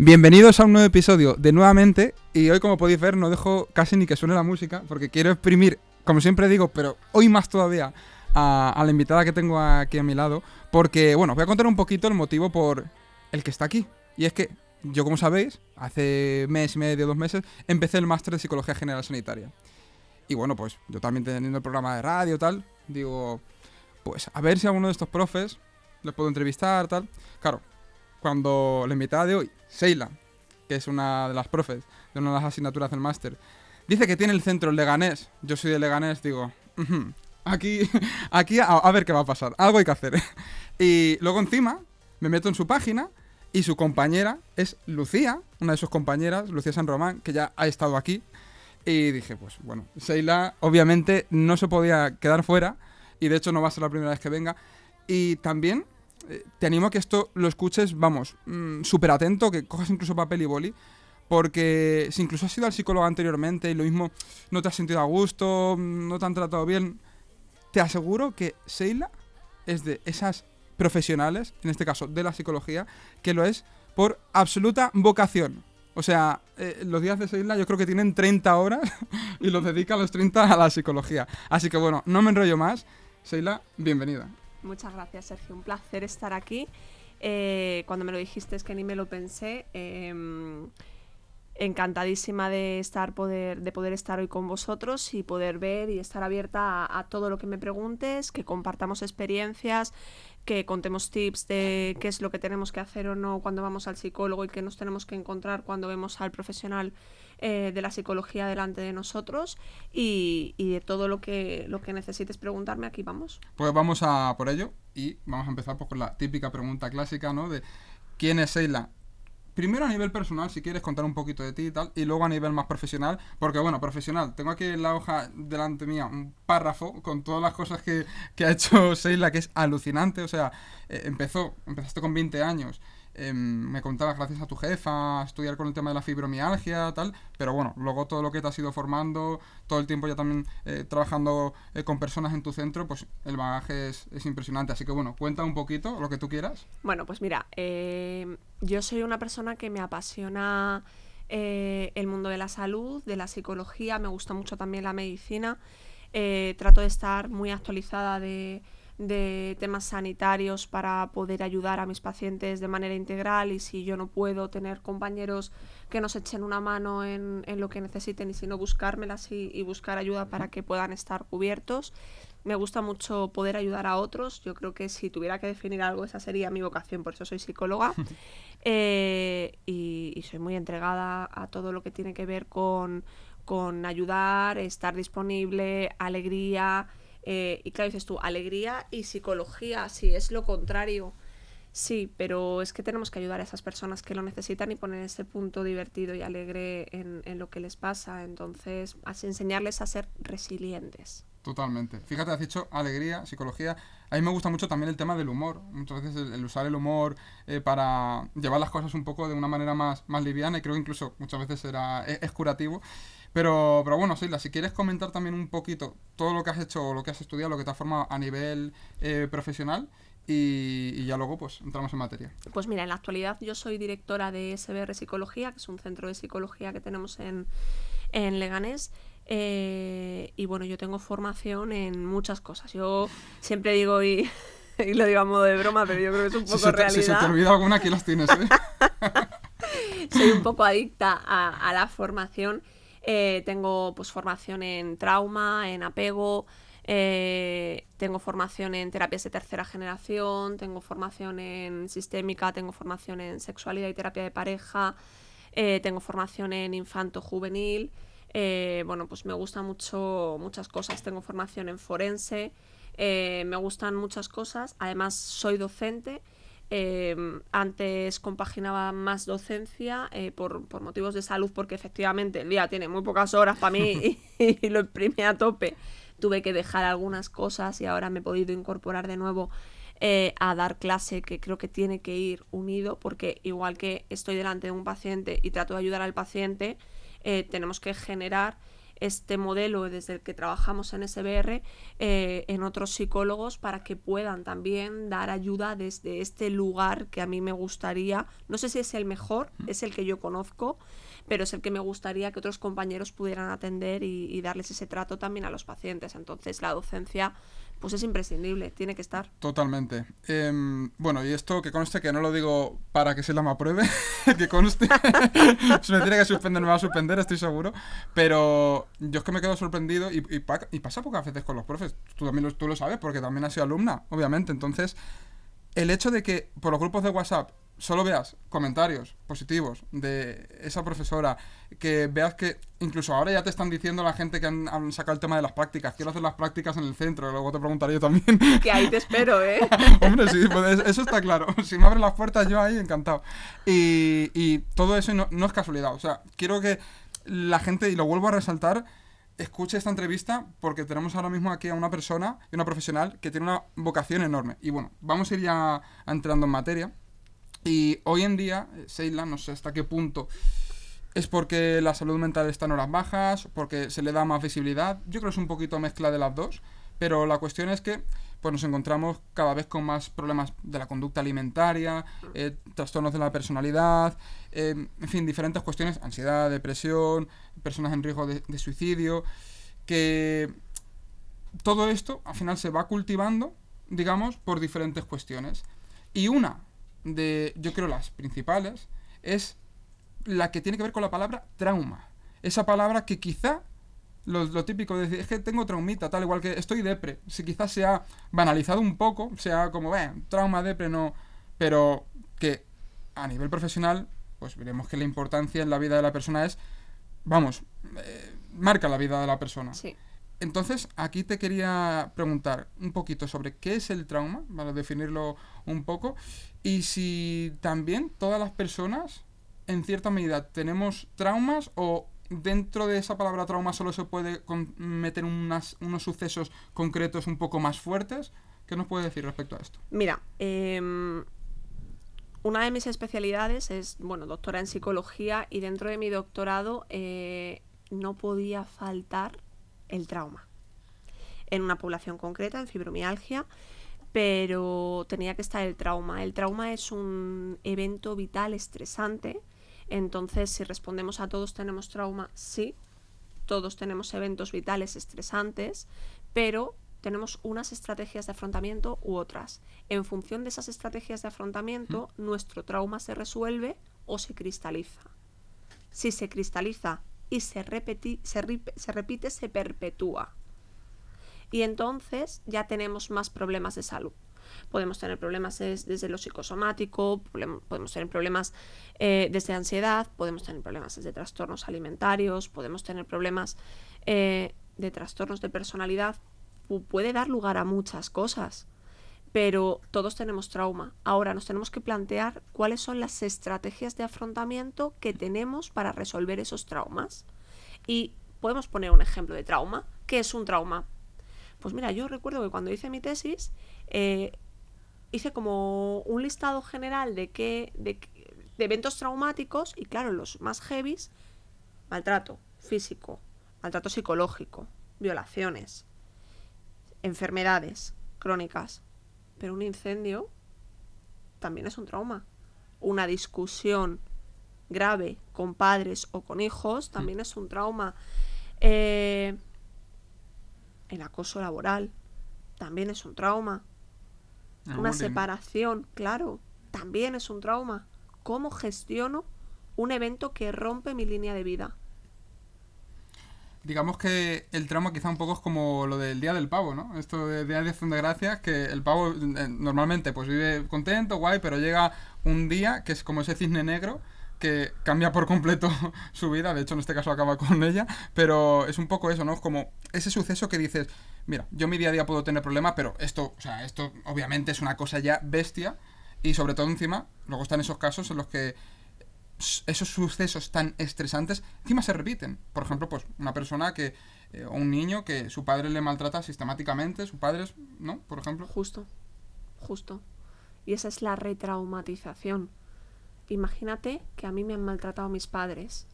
Bienvenidos a un nuevo episodio de Nuevamente y hoy como podéis ver no dejo casi ni que suene la música porque quiero exprimir, como siempre digo, pero hoy más todavía a, la invitada que tengo aquí a mi lado porque, bueno, voy a contar un poquito el motivo por el que está aquí. Y es que yo, como sabéis, hace mes y medio, dos meses, empecé el máster de Psicología General Sanitaria. Y bueno, pues yo también teniendo el programa de radio tal, digo, pues a ver si alguno de estos profes les puedo entrevistar, tal. Claro, cuando la invitada de hoy, Seila, que es una de las profes de una de las asignaturas del máster, dice que tiene el centro en Leganés, yo soy de Leganés, digo, aquí, aquí a, ver qué va a pasar, algo hay que hacer. y luego encima me meto en su página y su compañera es Lucía, una de sus compañeras, Lucía San Román, que ya ha estado aquí. Y dije, pues bueno, Seila obviamente no se podía quedar fuera y de hecho no va a ser la primera vez que venga. Y también te animo a que esto lo escuches, vamos, mm, súper atento, que cojas incluso papel y boli, porque si incluso has ido al psicólogo anteriormente y lo mismo no te has sentido a gusto, no te han tratado bien, te aseguro que Seila es de esas profesionales, en este caso de la psicología, que lo es por absoluta vocación. O sea, eh, los días de Seila yo creo que tienen 30 horas y los dedica a los 30 a la psicología. Así que bueno, no me enrollo más. Seila, bienvenida. Muchas gracias, Sergio. Un placer estar aquí. Eh, cuando me lo dijiste es que ni me lo pensé. Em, encantadísima de estar poder de poder estar hoy con vosotros y poder ver y estar abierta a, todo lo que me preguntes que compartamos experiencias que contemos tips de qué es lo que tenemos que hacer o no cuando vamos al psicólogo y qué nos tenemos que encontrar cuando vemos al profesional eh, de la psicología delante de nosotros y, de todo lo que, lo que necesites preguntarme, aquí vamos. Pues vamos a por ello y vamos a empezar pues, con la típica pregunta clásica, ¿no? De ¿quién es Seila? primero a nivel personal, si quieres contar un poquito de ti y tal, y luego a nivel más profesional, porque bueno, profesional, tengo aquí en la hoja delante mía un párrafo con todas las cosas que, ha hecho Seila, que es alucinante, o sea, eh, empezó, empezaste con 20 años, Em, me contabas gracias a tu jefa, estudiar con el tema de la fibromialgia, tal, pero bueno, luego todo lo que te has ido formando, todo el tiempo ya también eh, trabajando eh, con personas en tu centro, pues el bagaje es, impresionante. Así que bueno, cuenta un poquito lo que tú quieras. Bueno, pues mira, em, yo soy una persona que me apasiona eh, el mundo de la salud, de la psicología, me gusta mucho también la medicina, trato de estar muy actualizada de de temas sanitarios para poder ayudar a mis pacientes de manera integral y si yo no puedo tener compañeros que nos echen una mano en, lo que necesiten y si no buscármelas y, y, buscar ayuda para que puedan estar cubiertos. Me gusta mucho poder ayudar a otros. Yo creo que si tuviera que definir algo, esa sería mi vocación, por eso soy psicóloga. Eh, y, soy muy entregada a todo lo que tiene que ver con, con ayudar, estar disponible, alegría, eh, y claro, dices tú, alegría y psicología, si es lo contrario. Sí, pero es que tenemos que ayudar a esas personas que lo necesitan y poner ese punto divertido y alegre en, lo que les pasa. Entonces, así enseñarles a ser resilientes. Totalmente. Fíjate, has dicho alegría, psicología. A mí me gusta mucho también el tema del humor. Muchas veces el, usar el humor eh, para llevar las cosas un poco de una manera más, más liviana y creo que incluso muchas veces era, es curativo. Pero, pero bueno, Sheila, si quieres comentar también un poquito todo lo que has hecho, lo que has estudiado, lo que te ha formado a nivel eh, profesional y, ya luego pues entramos en materia. Pues mira, en la actualidad yo soy directora de SBR Psicología, que es un centro de psicología que tenemos en, en Leganés. Eh, y bueno, yo tengo formación en muchas cosas. Yo siempre digo y, y, lo digo a modo de broma, pero yo creo que es un poco si realidad. si se te olvida alguna, aquí las tienes. ¿eh? soy un poco adicta a, a la formación eh, tengo pues formación en trauma, en apego, eh, tengo formación en terapias de tercera generación, tengo formación en sistémica, tengo formación en sexualidad y terapia de pareja, eh, tengo formación en infanto juvenil. bueno, pues me gustan mucho muchas cosas. Tengo formación en forense, me gustan muchas cosas. Además, soy docente Em, antes compaginaba más docencia eh, por, motivos de salud, porque efectivamente el día tiene muy pocas horas para mí y, lo imprimí a tope. Tuve que dejar algunas cosas y ahora me he podido incorporar de nuevo eh, a dar clase, que creo que tiene que ir unido, porque igual que estoy delante de un paciente y trato de ayudar al paciente, eh, tenemos que generar este modelo desde el que trabajamos en SBR eh, en otros psicólogos para que puedan también dar ayuda desde este lugar que a mí me gustaría, no sé si es el mejor, es el que yo conozco, pero es el que me gustaría que otros compañeros pudieran atender y, darles ese trato también a los pacientes. Entonces la docencia pues es imprescindible, tiene que estar. Totalmente. Em, bueno, y esto que conste que no lo digo para que se la me apruebe, que conste. se me tiene que suspender, me va a suspender, estoy seguro. Pero yo es que me quedo sorprendido y, y, pasa pocas veces con los profes. Tú también lo, tú lo sabes porque también has sido alumna, obviamente. Entonces, el hecho de que por los grupos de WhatsApp solo veas comentarios positivos de esa profesora, que veas que incluso ahora ya te están diciendo la gente que han, sacado el tema de las prácticas, quiero hacer las prácticas en el centro, luego te preguntaré yo también. Que ahí te espero, ¿eh? Hombre, sí, pues eso está claro. Si me abren las puertas yo ahí, encantado. Y, todo eso no, no es casualidad, o sea, quiero que la gente, y lo vuelvo a resaltar, escuche esta entrevista porque tenemos ahora mismo aquí a una persona y una profesional que tiene una vocación enorme. Y bueno, vamos a ir ya entrando en materia. Y hoy en día, Seila, no sé hasta qué punto es porque la salud mental está en horas bajas, porque se le da más visibilidad. Yo creo que es un poquito mezcla de las dos, pero la cuestión es que pues nos encontramos cada vez con más problemas de la conducta alimentaria, eh, trastornos de la personalidad, eh, en fin, diferentes cuestiones, ansiedad, depresión, personas en riesgo de, de suicidio, que todo esto al final se va cultivando, digamos, por diferentes cuestiones. Y una de, yo creo, las principales, es la que tiene que ver con la palabra trauma. Esa palabra que quizá lo, típico de decir, es que tengo traumita, tal igual que estoy depre. Si quizás se ha banalizado un poco, sea como, eh, trauma, depre, no. Pero que a nivel profesional, pues veremos que la importancia en la vida de la persona es, vamos, eh, marca la vida de la persona. Sí. Entonces, aquí te quería preguntar un poquito sobre qué es el trauma, para definirlo un poco, y si también todas las personas, en cierta medida, tenemos traumas o dentro de esa palabra trauma solo se puede meter unos sucesos concretos un poco más fuertes. ¿Qué nos puede decir respecto a esto? Mira, em, una de mis especialidades es, bueno, doctora en psicología y dentro de mi doctorado eh, no podía faltar el trauma. En una población concreta, en fibromialgia, pero tenía que estar el trauma. El trauma es un evento vital estresante, entonces si respondemos a todos tenemos trauma, sí, todos tenemos eventos vitales estresantes, pero tenemos unas estrategias de afrontamiento u otras. En función de esas estrategias de afrontamiento, nuestro trauma se resuelve o se cristaliza. Si se cristaliza y se, se repite, se perpetúa. Y entonces ya tenemos más problemas de salud. Podemos tener problemas desde lo psicosomático, podemos tener problemas eh, desde ansiedad, podemos tener problemas desde trastornos alimentarios, podemos tener problemas eh, de trastornos de personalidad. puede dar lugar a muchas cosas pero todos tenemos trauma. Ahora nos tenemos que plantear cuáles son las estrategias de afrontamiento que tenemos para resolver esos traumas. Y podemos poner un ejemplo de trauma. ¿Qué es un trauma? Pues mira, yo recuerdo que cuando hice mi tesis, eh, hice como un listado general de, qué, de, de eventos traumáticos y claro, los más heavies, maltrato físico, maltrato psicológico, violaciones, enfermedades crónicas, pero un incendio también es un trauma. Una discusión grave con padres o con hijos también es un trauma. Eh, el acoso laboral también es un trauma. Una separación, claro, también es un trauma. ¿Cómo gestiono un evento que rompe mi línea de vida? digamos que el trauma quizá un poco es como lo del Día del Pavo, ¿no? Esto de Día de Acción de Gracias, que el pavo eh, normalmente pues vive contento, guay, pero llega un día que es como ese cisne negro que cambia por completo su vida, de hecho en este caso acaba con ella, pero es un poco eso, ¿no? Como ese suceso que dices, mira, yo mi día a día puedo tener problemas, pero esto, o sea, esto obviamente es una cosa ya bestia y sobre todo encima, luego están esos casos en los que esos sucesos tan estresantes encima se repiten. Por ejemplo, pues una persona que, eh, o un niño que su padre le maltrata sistemáticamente, su padre, ¿no? Por ejemplo. Justo, justo. Y esa es la retraumatización. Imagínate que a mí me han maltratado mis padres.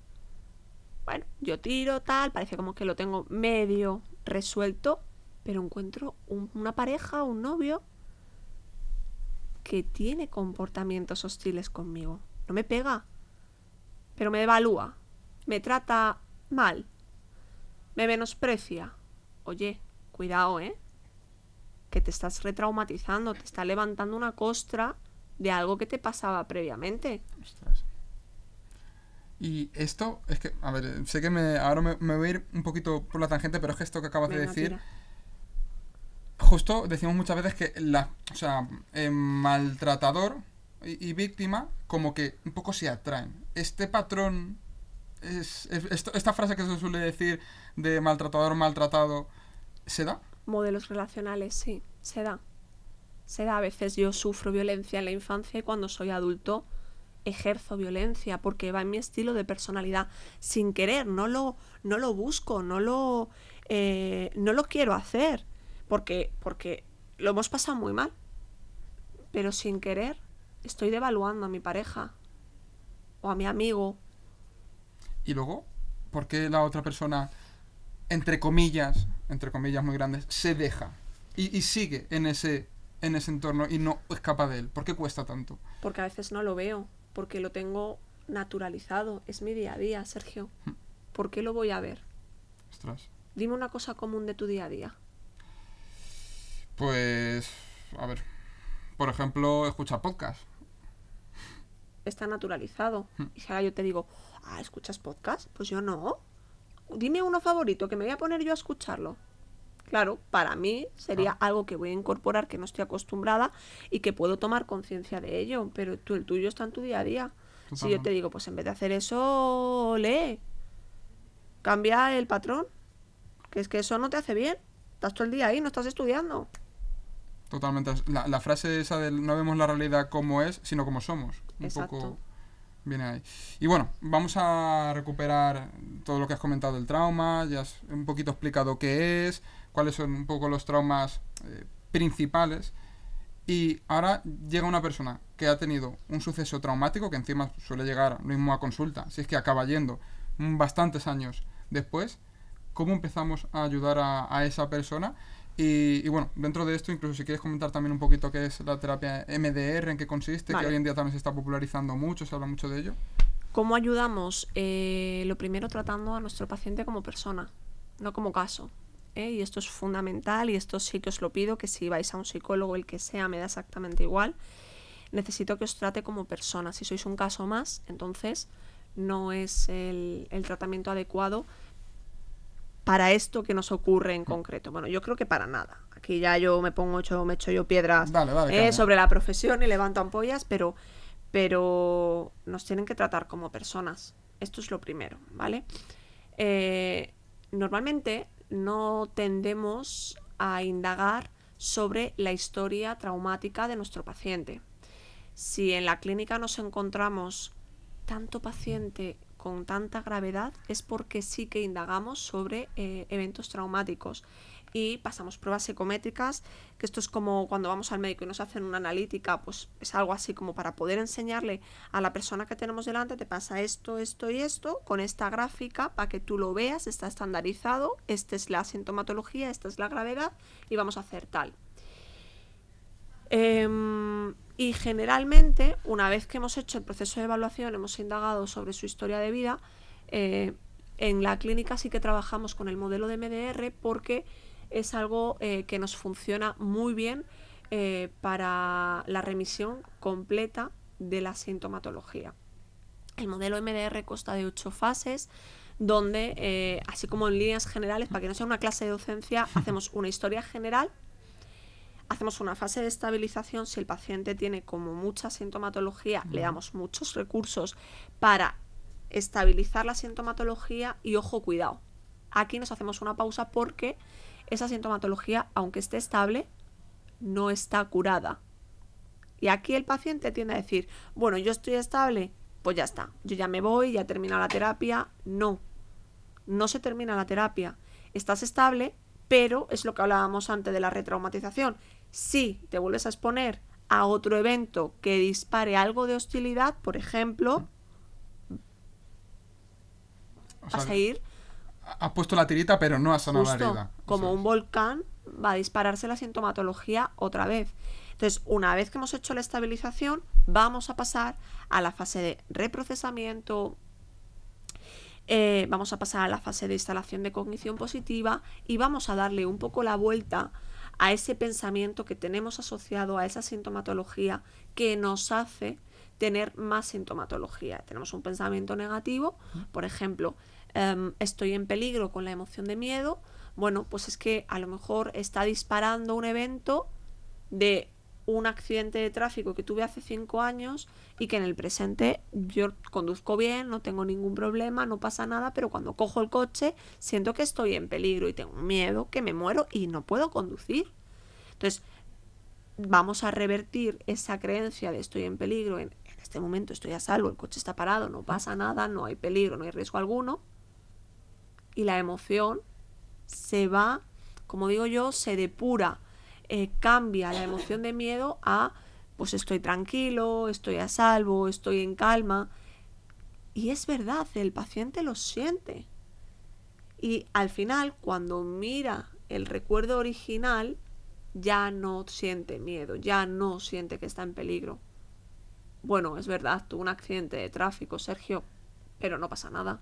bueno, yo tiro tal, parece como que lo tengo medio resuelto, pero encuentro un- una pareja, un novio, que tiene comportamientos hostiles conmigo. No me pega, pero me evalúa, me trata mal, me menosprecia. Oye, cuidado, ¿eh? Que te estás retraumatizando, te está levantando una costra de algo que te pasaba previamente. Ostras. Y esto, es que, a ver, sé que me, ahora me, me voy a ir un poquito por la tangente, pero es que esto que acabas de decir, tira. justo decimos muchas veces que la, o sea, eh, maltratador y, y víctima como que un poco se atraen. Este patrón, es, es- esto- esta frase que se suele decir de maltratador maltratado, ¿se da? Modelos relacionales, sí, se da. Se da. A veces yo sufro violencia en la infancia y cuando soy adulto ejerzo violencia porque va en mi estilo de personalidad sin querer, no lo, no lo busco, no lo, eh, no lo quiero hacer porque, porque lo hemos pasado muy mal. Pero sin querer estoy devaluando a mi pareja o a mi amigo. Y luego, ¿por qué la otra persona, entre comillas, entre comillas muy grandes, se deja y, y sigue en ese, en ese entorno y no escapa de él? ¿Por qué cuesta tanto? Porque a veces no lo veo, porque lo tengo naturalizado. Es mi día a día, Sergio. ¿Por qué lo voy a ver? Ostras. Dime una cosa común de tu día a día. Pues, a ver, por ejemplo, escuchar podcast. Está naturalizado. Y si ahora yo te digo, ah, ¿escuchas podcast? Pues yo no. Dime uno favorito que me voy a poner yo a escucharlo. Claro, para mí sería algo que voy a incorporar, que no estoy acostumbrada y que puedo tomar conciencia de ello, pero tú, el tuyo está en tu día a día. Si yo te digo, pues en vez de hacer eso, lee. Cambia el patrón. Que es que eso no te hace bien. Estás todo el día ahí, no estás estudiando. Totalmente. La, la frase esa del no vemos la realidad como es, sino como somos. Un Exacto. poco viene ahí. Y bueno, vamos a recuperar todo lo que has comentado del trauma, ya has un poquito explicado qué es, cuáles son un poco los traumas eh, principales. Y ahora llega una persona que ha tenido un suceso traumático, que encima suele llegar lo mismo a consulta, si es que acaba yendo bastantes años después. ¿Cómo empezamos a ayudar a, a esa persona? Y, y bueno, dentro de esto, incluso si quieres comentar también un poquito qué es la terapia MDR, en qué consiste, Vale. que hoy en día también se está popularizando mucho, se habla mucho de ello. ¿Cómo ayudamos? Eh, lo primero tratando a nuestro paciente como persona, no como caso. ¿Eh? Y esto es fundamental y esto sí que os lo pido, que si vais a un psicólogo, el que sea, me da exactamente igual. Necesito que os trate como persona. Si sois un caso más, entonces no es el, el tratamiento adecuado para esto que nos ocurre en concreto. Bueno, yo creo que para nada. Aquí ya yo me pongo hecho, me echo yo piedras eh, sobre la profesión y levanto ampollas, pero, pero nos tienen que tratar como personas. Esto es lo primero, ¿vale? Eh, normalmente no tendemos a indagar sobre la historia traumática de nuestro paciente. Si en la clínica nos encontramos tanto paciente con tanta gravedad es porque sí que indagamos sobre eh, eventos traumáticos y pasamos pruebas psicométricas, que esto es como cuando vamos al médico y nos hacen una analítica, pues es algo así como para poder enseñarle a la persona que tenemos delante, te pasa esto, esto y esto, con esta gráfica, para que tú lo veas, está estandarizado, esta es la sintomatología, esta es la gravedad y vamos a hacer tal. Em, y generalmente, una vez que hemos hecho el proceso de evaluación, hemos indagado sobre su historia de vida, eh, en la clínica sí que trabajamos con el modelo de MDR porque es algo eh, que nos funciona muy bien eh, para la remisión completa de la sintomatología. El modelo MDR consta de ocho fases, donde, eh, así como en líneas generales, para que no sea una clase de docencia, hacemos una historia general, hacemos una fase de estabilización. Si el paciente tiene como mucha sintomatología, le damos muchos recursos para estabilizar la sintomatología y ojo, cuidado. Aquí nos hacemos una pausa porque esa sintomatología, aunque esté estable, no está curada. Y aquí el paciente tiende a decir, bueno, yo estoy estable, pues ya está, yo ya me voy, ya he terminado la terapia. No, no se termina la terapia. Estás estable, pero es lo que hablábamos antes de la retraumatización. Si te vuelves a exponer a otro evento que dispare algo de hostilidad, por ejemplo, O a sea, Has puesto la tirita, pero no has sanado la herida. como un volcán, va a dispararse la sintomatología otra vez. Entonces, una vez que hemos hecho la estabilización, vamos a pasar a la fase de reprocesamiento, eh, vamos a pasar a la fase de instalación de cognición positiva y vamos a darle un poco la vuelta a ese pensamiento que tenemos asociado a esa sintomatología que nos hace tener más sintomatología. Tenemos un pensamiento negativo, por ejemplo, em, estoy en peligro con la emoción de miedo, bueno, pues es que a lo mejor está disparando un evento de un accidente de tráfico que tuve hace cinco años y que en el presente yo conduzco bien, no tengo ningún problema, no pasa nada, pero cuando cojo el coche siento que estoy en peligro y tengo miedo, que me muero y no puedo conducir. Entonces, vamos a revertir esa creencia de estoy en peligro, en, en este momento estoy a salvo, el coche está parado, no pasa nada, no hay peligro, no hay riesgo alguno. Y la emoción se va, como digo yo, se depura, eh, cambia la emoción de miedo a, pues estoy tranquilo, estoy a salvo, estoy en calma. Y es verdad, el paciente lo siente. Y al final, cuando mira el recuerdo original, ya no siente miedo, ya no siente que está en peligro. Bueno, es verdad, tuvo un accidente de tráfico, Sergio, pero no pasa nada.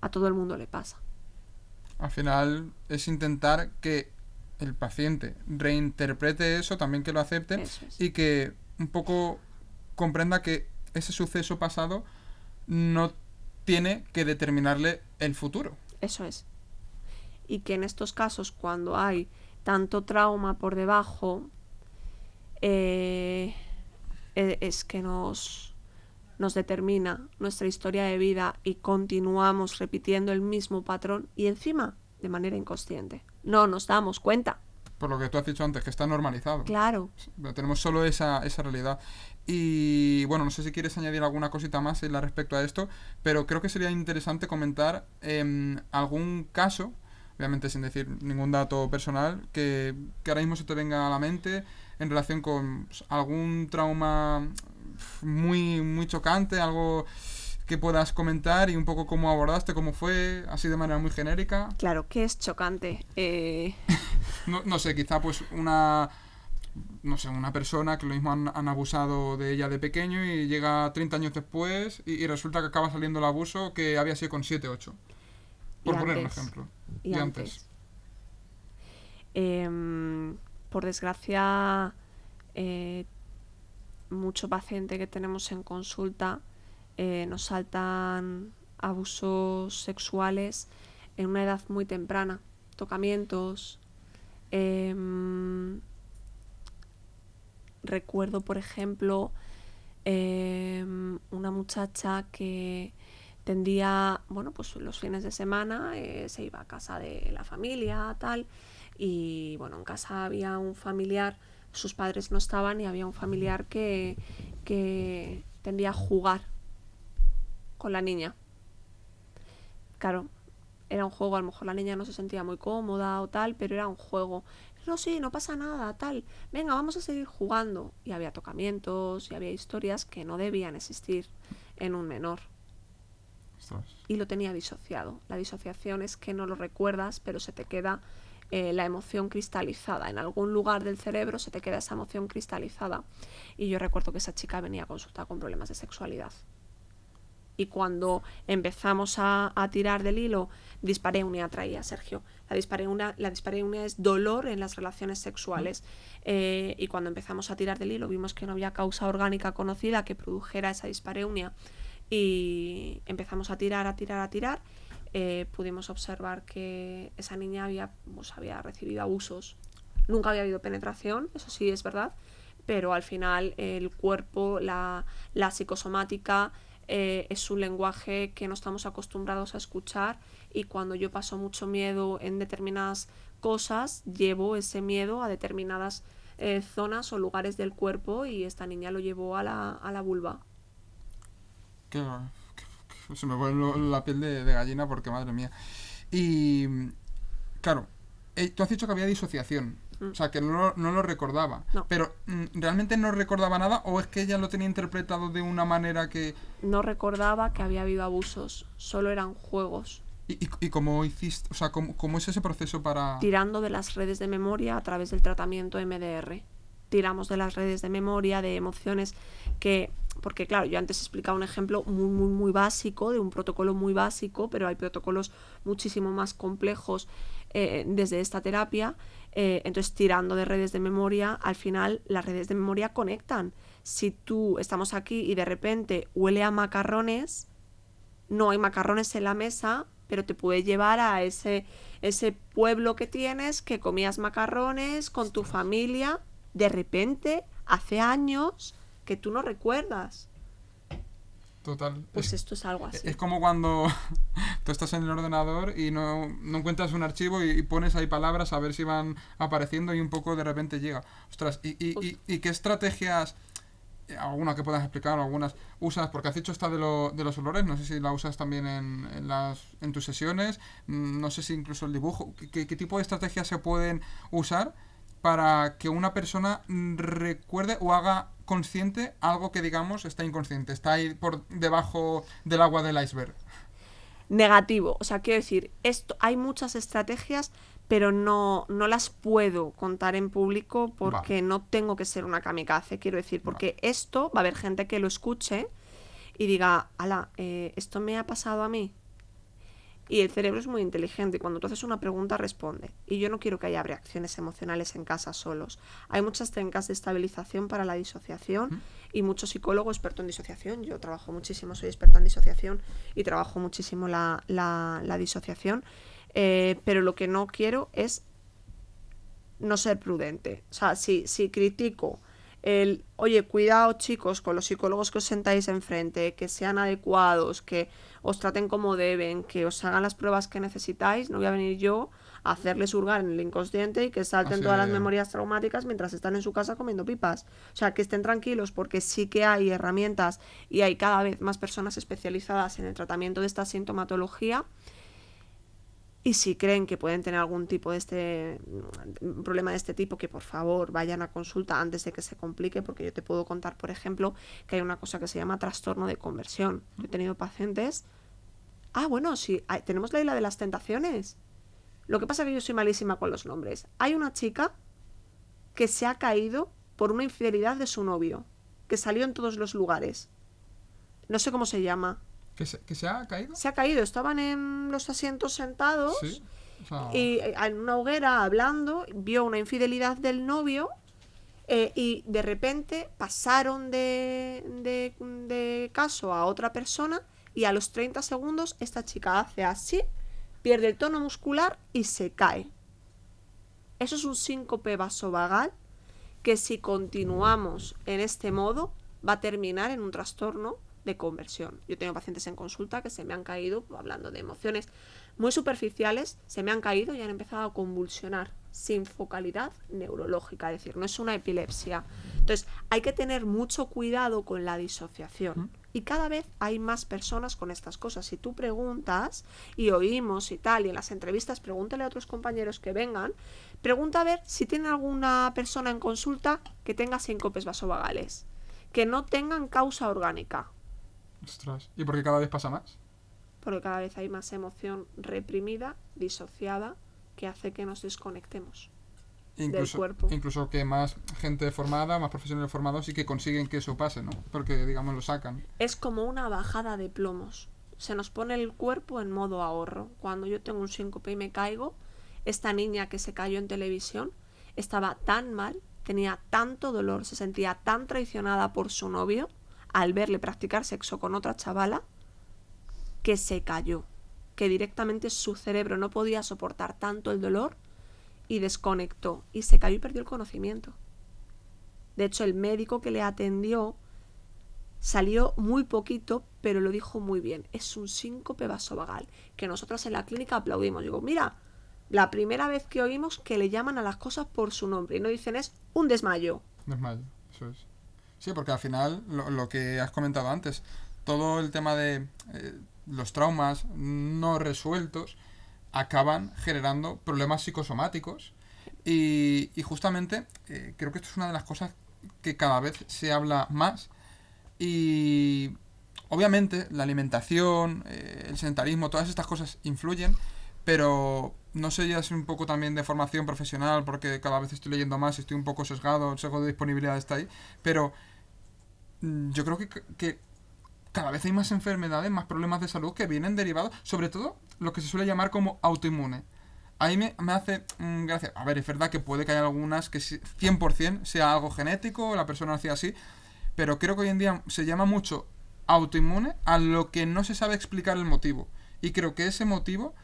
A todo el mundo le pasa. Al final es intentar que el paciente reinterprete eso, también que lo acepte es. y que un poco comprenda que ese suceso pasado no tiene que determinarle el futuro. Eso es. Y que en estos casos, cuando hay tanto trauma por debajo, eh, es que nos, nos determina nuestra historia de vida y continuamos repitiendo el mismo patrón y encima de manera inconsciente. No nos damos cuenta. Por lo que tú has dicho antes, que está normalizado. Claro. Tenemos solo esa, esa realidad. Y bueno, no sé si quieres añadir alguna cosita más en la respecto a esto, pero creo que sería interesante comentar em, algún caso, obviamente sin decir ningún dato personal, que, que ahora mismo se te venga a la mente en relación con pues, algún trauma muy, muy chocante, algo que puedas comentar y un poco cómo abordaste, cómo fue, así de manera muy genérica. Claro, que es chocante. Eh, No, no sé, quizá pues una no sé, una persona que lo mismo han, han abusado de ella de pequeño y llega 30 años después y, y resulta que acaba saliendo el abuso que había sido con 7, 8. Por Y poner un ejemplo. y, antes. Em, por desgracia, eh, mucho paciente que tenemos en consulta eh, nos saltan abusos sexuales en una edad muy temprana, tocamientos. em, recuerdo, por ejemplo, em, una muchacha que tendía, bueno, pues los fines de semana eh, se iba a casa de la familia, tal, y bueno, en casa había un familiar, sus padres no estaban y había un familiar que, que tendía a jugar con la niña. Claro, era un juego, a lo mejor la niña no se sentía muy cómoda o tal, pero era un juego. No, sí, no pasa nada, tal. Venga, vamos a seguir jugando. Y había tocamientos y había historias que no debían existir en un menor y lo tenía disociado. La disociación es que no lo recuerdas, pero se te queda eh, la emoción cristalizada. En algún lugar del cerebro se te queda esa emoción cristalizada. Y yo recuerdo que esa chica venía a consultar con problemas de sexualidad. Y cuando empezamos a, tirar del hilo, dispareunia traía Sergio. La dispareunia, la dispareunia es dolor en las relaciones sexuales. Eh, y cuando empezamos a tirar del hilo, vimos que no había causa orgánica conocida que produjera esa dispareunia y empezamos a tirar, a tirar, a tirar, eh, pudimos observar que esa niña había, pues, había recibido abusos. Nunca había habido penetración, eso sí es verdad, pero al final el cuerpo, la, la psicosomática, eh, es un lenguaje que no estamos acostumbrados a escuchar y cuando yo paso mucho miedo en determinadas cosas, llevo ese miedo a determinadas eh, zonas o lugares del cuerpo y esta niña lo llevó a la, a la vulva. Que- que se me pone la piel de, de gallina porque madre mía. Y claro, eh, tú has dicho que había disociación. O sea, que no, lo- no lo recordaba. No. Pero, mm, ¿realmente no recordaba nada o es que ella lo tenía interpretado de una manera que... No recordaba que había habido abusos, solo eran juegos, ¿Y, y, y cómo hiciste? O sea, ¿cómo, cómo es ese proceso para...? tirando de las redes de memoria a través del tratamiento MDR. Tiramos de las redes de memoria, de emociones que... Porque claro, yo antes he explicado un ejemplo muy, muy, muy básico, de un protocolo muy básico, pero hay protocolos muchísimo más complejos eh, desde esta terapia. Eh, entonces, tirando de redes de memoria, al final las redes de memoria conectan. Si tú estamos aquí y de repente huele a macarrones, no hay macarrones en la mesa, pero te puede llevar a ese, ese pueblo que tienes, que comías macarrones con tu familia, de repente, hace años, que tú no recuerdas. Total. Pues es, esto es algo así. es como cuando tú estás en el ordenador y no, no encuentras un archivo y, y pones ahí palabras a ver si van apareciendo y un poco de repente llega. Ostras, ¿y, y, y, y qué estrategias, alguna que puedas explicar o algunas, usas? Porque has dicho esta de, lo- de los olores, no sé si la usas también en, en, las, en tus sesiones, mm, no sé si incluso el dibujo. ¿Qué- ¿Qué, qué tipo de estrategias se pueden usar para que una persona mm, recuerde o haga consciente algo que digamos está inconsciente, está ahí por debajo del agua del iceberg? Negativo. O sea, quiero decir, esto, hay muchas estrategias, pero no, no las puedo contar en público porque no tengo que ser una kamikaze. Quiero decir, porque esto va a haber gente que lo escuche y diga, ala, eh, esto me ha pasado a mí. Y el cerebro es muy inteligente. y Cuando tú haces una pregunta, responde. Y yo no quiero que haya reacciones emocionales en casa solos. Hay muchas técnicas de estabilización para la disociación y mucho psicólogo experto en disociación. Yo trabajo muchísimo, soy experta en disociación y trabajo muchísimo la, la- la disociación. Eh, pero lo que no quiero es no ser prudente. O sea, si, si critico el, oye, cuidado chicos con los psicólogos que os sentáis enfrente, que sean adecuados, que os traten como deben, que os hagan las pruebas que necesitáis, no voy a venir yo a hacerles hurgar en el inconsciente y que salten Así todas las memorias traumáticas mientras están en su casa comiendo pipas. O sea, que estén tranquilos porque sí que hay herramientas y hay cada vez más personas especializadas en el tratamiento de esta sintomatología. Y si creen que pueden tener algún tipo de este un problema de este tipo, que por favor vayan a consulta antes de que se complique, porque yo te puedo contar, por ejemplo, que hay una cosa que se llama trastorno de conversión. Yo he tenido pacientes. Ah, bueno, sí, hay- tenemos la isla de las tentaciones. Lo que pasa es que yo soy malísima con los nombres. Hay una chica que se ha caído por una infidelidad de su novio, que salió en todos los lugares. No sé cómo se llama. ¿Que se, que se ha caído? Se ha caído, estaban en los asientos sentados Sí. O sea, y en una hoguera hablando, vio una infidelidad del novio eh, y de repente pasaron de, de- de caso a otra persona y a los 30 segundos esta chica hace así, pierde el tono muscular y se cae. Eso es un síncope vasovagal que si continuamos en este modo va a terminar en un trastorno de conversión. Yo tengo pacientes en consulta que se me han caído, hablando de emociones muy superficiales, se me han caído y han empezado a convulsionar sin focalidad neurológica, es decir, no es una epilepsia. Entonces, hay que tener mucho cuidado con la disociación. Y cada vez hay más personas con estas cosas. Si tú preguntas y oímos y tal, y en las entrevistas pregúntale a otros compañeros que vengan, pregunta a ver si tiene alguna persona en consulta que tenga síncopes vasovagales, que no tengan causa orgánica, ostras. ¿Y por qué cada vez pasa más? porque cada vez hay más emoción reprimida, disociada, que hace que nos desconectemos. Incluso, cuerpo. incluso que más gente formada, más profesionales formados y que consiguen que eso pase, ¿no? Porque, digamos, lo sacan. Es como una bajada de plomos. Se nos pone el cuerpo en modo ahorro. Cuando yo tengo un síncope y me caigo, esta niña que se cayó en televisión estaba tan mal, tenía tanto dolor, se sentía tan traicionada por su novio al verle practicar sexo con otra chavala, que se cayó. Que directamente su cerebro no podía soportar tanto el dolor y desconectó. Y se cayó y perdió el conocimiento. De hecho, el médico que le atendió Salió muy poquito, pero lo dijo muy bien. Es un síncope vasovagal, que nosotras en la clínica aplaudimos. Digo, mira, la primera vez que oímos que le llaman a las cosas por su nombre y no dicen es un desmayo. Desmayo, eso es. Sí, porque al final, lo, lo que has comentado antes, todo el tema de eh, los traumas no resueltos acaban generando problemas psicosomáticos Y, y justamente eh, creo que esto es una de las cosas que cada vez se habla más. Y obviamente la alimentación, eh, el sedentarismo, todas estas cosas influyen, pero no sé ya si un poco también de formación profesional, porque cada vez estoy leyendo más y estoy un poco sesgado, el sesgo de disponibilidad está ahí, pero yo creo que, cada vez hay más enfermedades, más problemas de salud que vienen derivados, sobre todo lo que se suele llamar como autoinmune. Ahí me, me hace mm, gracia. A ver, es verdad que puede que haya algunas que sí- 100% sea algo genético, la persona nació así, pero creo que hoy en día se llama mucho autoinmune a lo que no se sabe explicar el motivo. Y creo que ese motivo,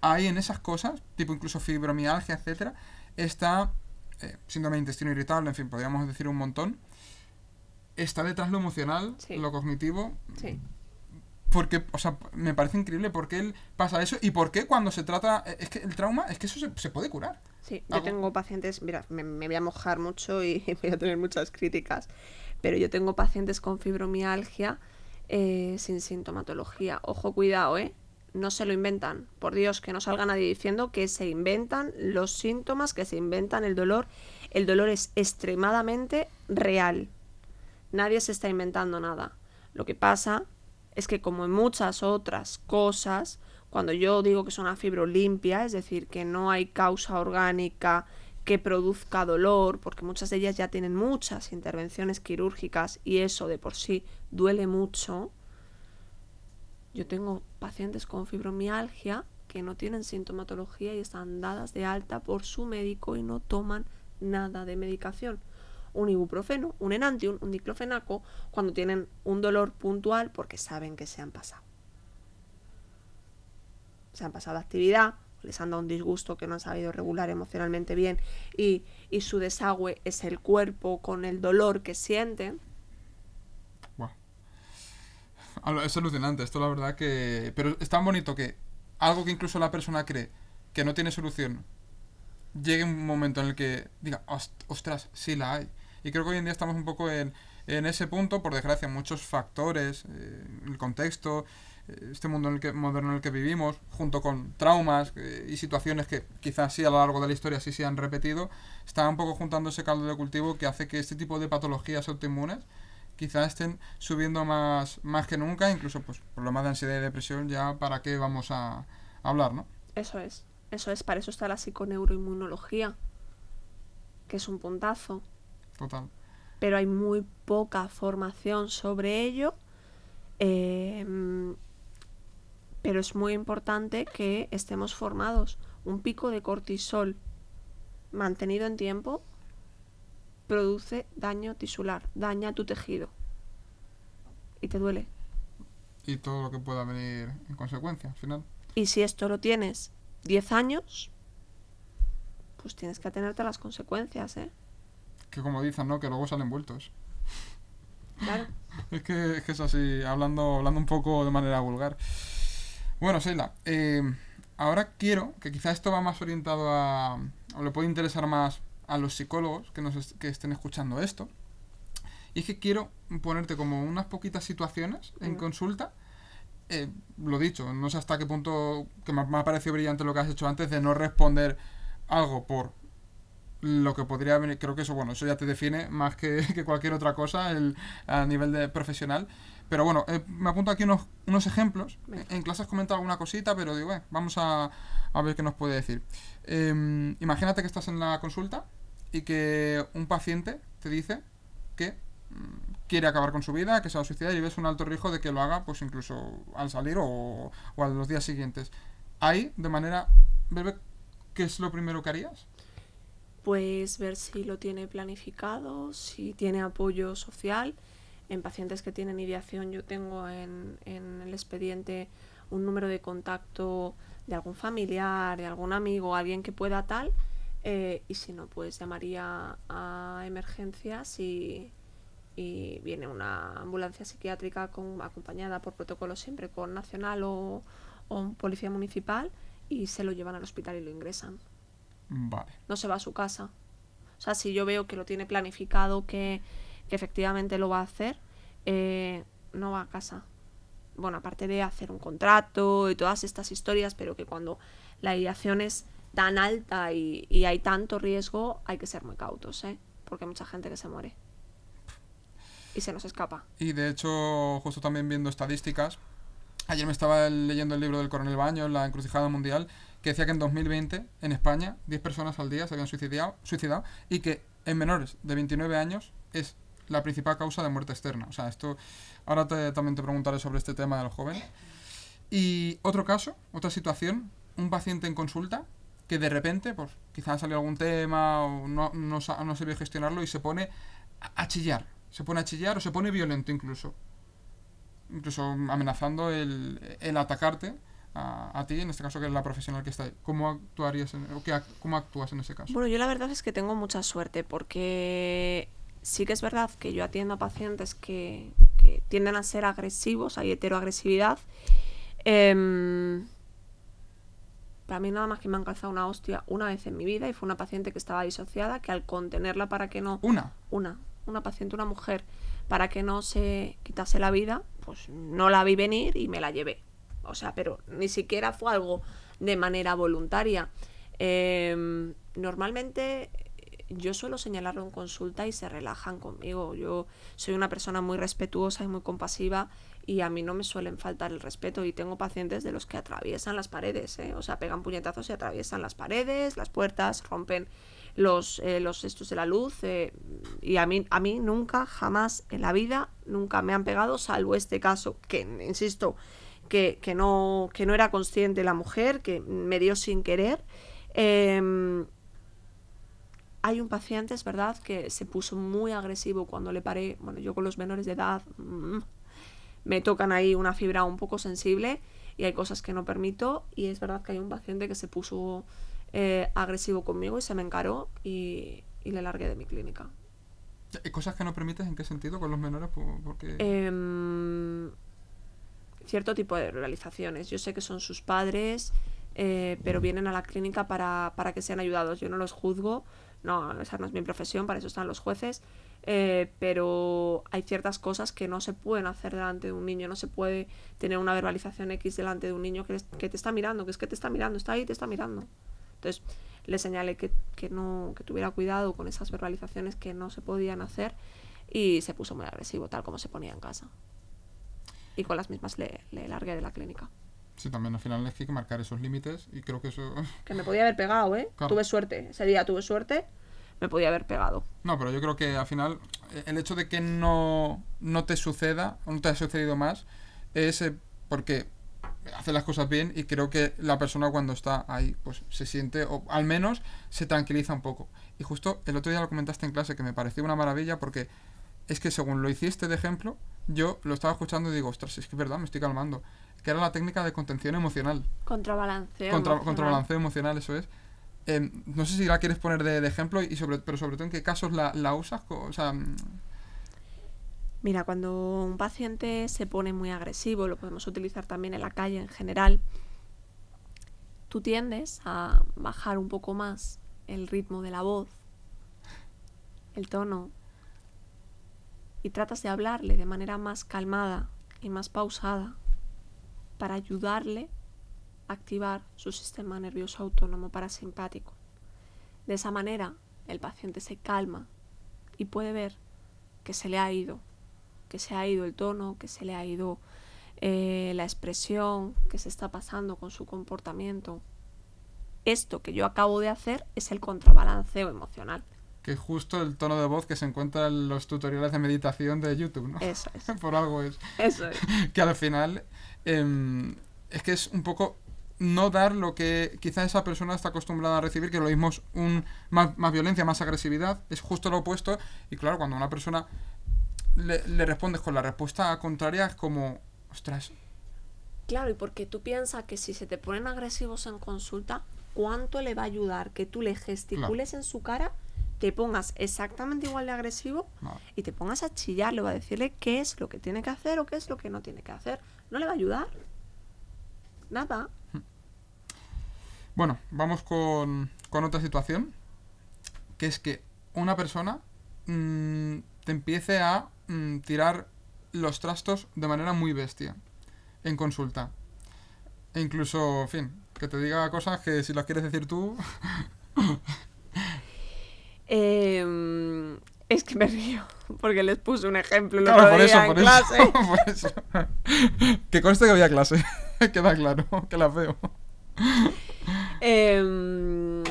ahí en esas cosas, tipo incluso fibromialgia, etcétera, está eh, síndrome de intestino irritable, en fin, podríamos decir un montón. Está detrás lo emocional, Sí. lo cognitivo, Sí. porque, o sea, me parece increíble por qué él pasa eso y por qué cuando se trata. eh, Es que el trauma, es que eso se, se puede curar. Sí, yo tengo pacientes, mira, me, me voy a mojar mucho y voy a tener muchas críticas, pero yo tengo pacientes con fibromialgia eh, sin sintomatología. Ojo, cuidado, ¿eh? No se lo inventan. Por Dios, que no salga nadie diciendo que se inventan los síntomas, que se inventan el dolor. El dolor es extremadamente real. Nadie se está inventando nada. Lo que pasa es que como en muchas otras cosas, cuando yo digo que es una fibro limpia, es decir, que no hay causa orgánica que produzca dolor, porque muchas de ellas ya tienen muchas intervenciones quirúrgicas y eso de por sí duele mucho. Yo tengo pacientes con fibromialgia que no tienen sintomatología y están dadas de alta por su médico y no toman nada de medicación. Un ibuprofeno, un enantium, un diclofenaco, cuando tienen un dolor puntual porque saben que se han pasado. Se han pasado la actividad, les han dado un disgusto que no han sabido regular emocionalmente bien y, y su desagüe es el cuerpo con el dolor que sienten. Al- Es alucinante, esto la verdad que... Pero es tan bonito que algo que incluso la persona cree que no tiene solución, llegue un momento en el que diga, "Ost- ostras, sí la hay. Y creo que hoy en día estamos un poco en, en ese punto, por desgracia, muchos factores, eh, el contexto, eh, este mundo en el que, moderno en el que vivimos, junto con traumas eh, y situaciones que quizás sí a lo largo de la historia sí se han repetido, está un poco juntando ese caldo de cultivo que hace que este tipo de patologías autoinmunes quizás estén subiendo más, más que nunca, incluso pues problemas de ansiedad y depresión, ya para qué vamos a, a hablar, ¿no? Eso es, eso es, para eso está la psiconeuroinmunología, que es un puntazo. Total. pero hay muy poca formación sobre ello. eh, pero es muy importante que estemos formados. Un pico de cortisol mantenido en tiempo produce daño tisular, daña tu tejido y te duele. Y todo lo que pueda venir en consecuencia, al final. Y si esto lo tienes 10 años, pues tienes que atenerte a las consecuencias, ¿eh? Que como dicen, ¿no? Que luego salen vueltos. Claro. Es que, es que es así, hablando, hablando un poco de manera vulgar. Bueno, Sheila, eh, ahora quiero, que quizá esto va más orientado a, o le puede interesar más a los psicólogos que, nos est- que estén escuchando esto. Y es que quiero ponerte como unas poquitas situaciones en consulta. Eh, lo dicho, no sé hasta qué punto, que me, me ha parecido brillante lo que has hecho antes de no responder algo por lo que podría venir, creo que eso, bueno, eso ya te define más que, que cualquier otra cosa el, a nivel de profesional. Pero bueno, eh, me apunto aquí unos, unos ejemplos. En clase has comentado alguna cosita, pero digo, eh, vamos a, a ver qué nos puede decir. Em, imagínate que estás en la consulta y que un paciente te dice que mm, quiere acabar con su vida, que se va a suicidar y ves un alto riesgo de que lo haga, pues incluso al salir o, o a los días siguientes. Ahí, de manera breve, ¿qué es lo primero que harías? Pues ver si lo tiene planificado, si tiene apoyo social. En pacientes que tienen ideación yo tengo en, en el expediente un número de contacto de algún familiar, de algún amigo, alguien que pueda tal. eh, y si no, pues llamaría a emergencias y, y viene una ambulancia psiquiátrica acompañada por protocolo siempre con nacional o, o policía municipal y se lo llevan al hospital y lo ingresan Vale. no se va a su casa. O sea, si yo veo que lo tiene planificado, que, que efectivamente lo va a hacer, eh, no va a casa. Bueno, aparte de hacer un contrato y todas estas historias, pero que cuando la ideación es tan alta y, y hay tanto riesgo, hay que ser muy cautos, ¿eh? Porque hay mucha gente que se muere. Y se nos escapa. Y de hecho, justo también viendo estadísticas, ayer me estaba leyendo el libro del Coronel Baño, La Encrucijada Mundial, que decía que en 2020 en España 10 personas al día se habían suicidado, y que en menores de 29 años es la principal causa de muerte externa. O sea, esto ahora también te preguntaré sobre este tema de los jóvenes. Y otro caso, otra situación, un paciente en consulta que de repente, pues quizás salió algún tema o no, no, no gestionarlo y se pone a, chillar. Se pone a chillar o se pone violento incluso. Incluso amenazando el atacarte a, a ti, en este caso que es la profesional que está ahí. ¿Cómo actuarías en- o qué cómo actúas en ese caso? Bueno, yo la verdad es que tengo mucha suerte porque sí que es verdad que yo atiendo a pacientes que, que tienden a ser agresivos, hay heteroagresividad. Em, para mí nada más que me han calzado una hostia una vez en mi vida y fue una paciente que estaba disociada que al contenerla para que no... Una. Una, una paciente, una mujer, para que no se quitase la vida, pues no la vi venir y me la llevé. O sea, pero ni siquiera fue algo de manera voluntaria. Em, normalmente yo suelo señalarlo en consulta y se relajan conmigo. Yo soy una persona muy respetuosa y muy compasiva y a mí no me suelen faltar el respeto y tengo pacientes de los que atraviesan las paredes, ¿eh? o sea, pegan puñetazos y atraviesan las paredes, las puertas, rompen los, eh, los estos de la luz eh, y a mí, a mí nunca, jamás en la vida, nunca me han pegado, salvo este caso que, insisto, que, que no, que no era consciente la mujer, que me dio sin querer. Em, hay un paciente, es verdad, que se puso muy agresivo cuando le paré, bueno, yo con los menores de edad mm, me tocan ahí una fibra un poco sensible y hay cosas que no permito y es verdad que hay un paciente que se puso eh, agresivo conmigo y se me encaró y, y le largué de mi clínica. Eh, ¿Cosas que no permites en qué sentido con los menores? Por- Porque... Em, cierto tipo de realizaciones. Yo sé que son sus padres, eh, pero vienen a la clínica para, para que sean ayudados. Yo no los juzgo, no, esa no es mi profesión, para eso están los jueces. eh, pero hay ciertas cosas que no se pueden hacer delante de un niño, no se puede tener una verbalización X delante de un niño que, que te está mirando, que es que te está mirando, está ahí, te está mirando. Entonces le señalé que, que no, que tuviera cuidado con esas verbalizaciones que no se podían hacer y se puso muy agresivo, tal como se ponía en casa. Y con las mismas le, le largué de la clínica. Sí, también al final es que hay que marcar esos límites y creo que eso... Que me podía haber pegado, ¿eh? Claro. Tuve suerte. Ese día tuve suerte, me podía haber pegado. No, pero yo creo que al final eh, el hecho de que no, no te suceda o no te haya sucedido más es eh, porque hace las cosas bien y creo que la persona cuando está ahí pues se siente o al menos se tranquiliza un poco. Y justo el otro día lo comentaste en clase que me pareció una maravilla porque es que según lo hiciste de ejemplo, yo lo estaba escuchando y digo, ostras, es que es verdad, me estoy calmando. Que era la técnica de contención emocional. Contrabalanceo. Contra, emocional. contrabalanceo emocional, eso es. Em, no sé si la quieres poner de, de ejemplo, y sobre, pero sobre todo en qué casos la, la usas. O sea, Mira, cuando un paciente se pone muy agresivo, lo podemos utilizar también en la calle en general, tú tiendes a bajar un poco más el ritmo de la voz, el tono, y tratas de hablarle de manera más calmada y más pausada para ayudarle a activar su sistema nervioso autónomo parasimpático. De esa manera, el paciente se calma y puede ver que se le ha ido, que se ha ido el tono, que se le ha ido eh, la expresión, que se está pasando con su comportamiento. Esto que yo acabo de hacer es el contrabalanceo emocional. Que es justo el tono de voz que se encuentra en los tutoriales de meditación de YouTube, ¿no? Eso es. Por algo es. Eso es. Que al final em, es que es un poco no dar lo que quizá esa persona está acostumbrada a recibir, que lo mismo es un, más, más violencia, más agresividad, es justo lo opuesto. Y claro, cuando una persona le, le respondes con la respuesta contraria, es como, ostras, Claro, y porque tú piensas que si se te ponen agresivos en consulta, ¿cuánto le va a ayudar que tú le gesticules en su cara, te pongas exactamente igual de agresivo no. y te pongas a chillarle o a decirle qué es lo que tiene que hacer o qué es lo que no tiene que hacer? ¿No le va a ayudar? Nada. Bueno, vamos con, con otra situación, que es que una persona mm, te empiece a mm, tirar los trastos de manera muy bestia en consulta. E incluso, en fin, Que te diga cosas que si las quieres decir tú. Em, es que me río, porque les puse un ejemplo Claro, otro por día eso, en por clase. eso, por eso. Que conste que voy a clase. Queda claro, que las veo. Em,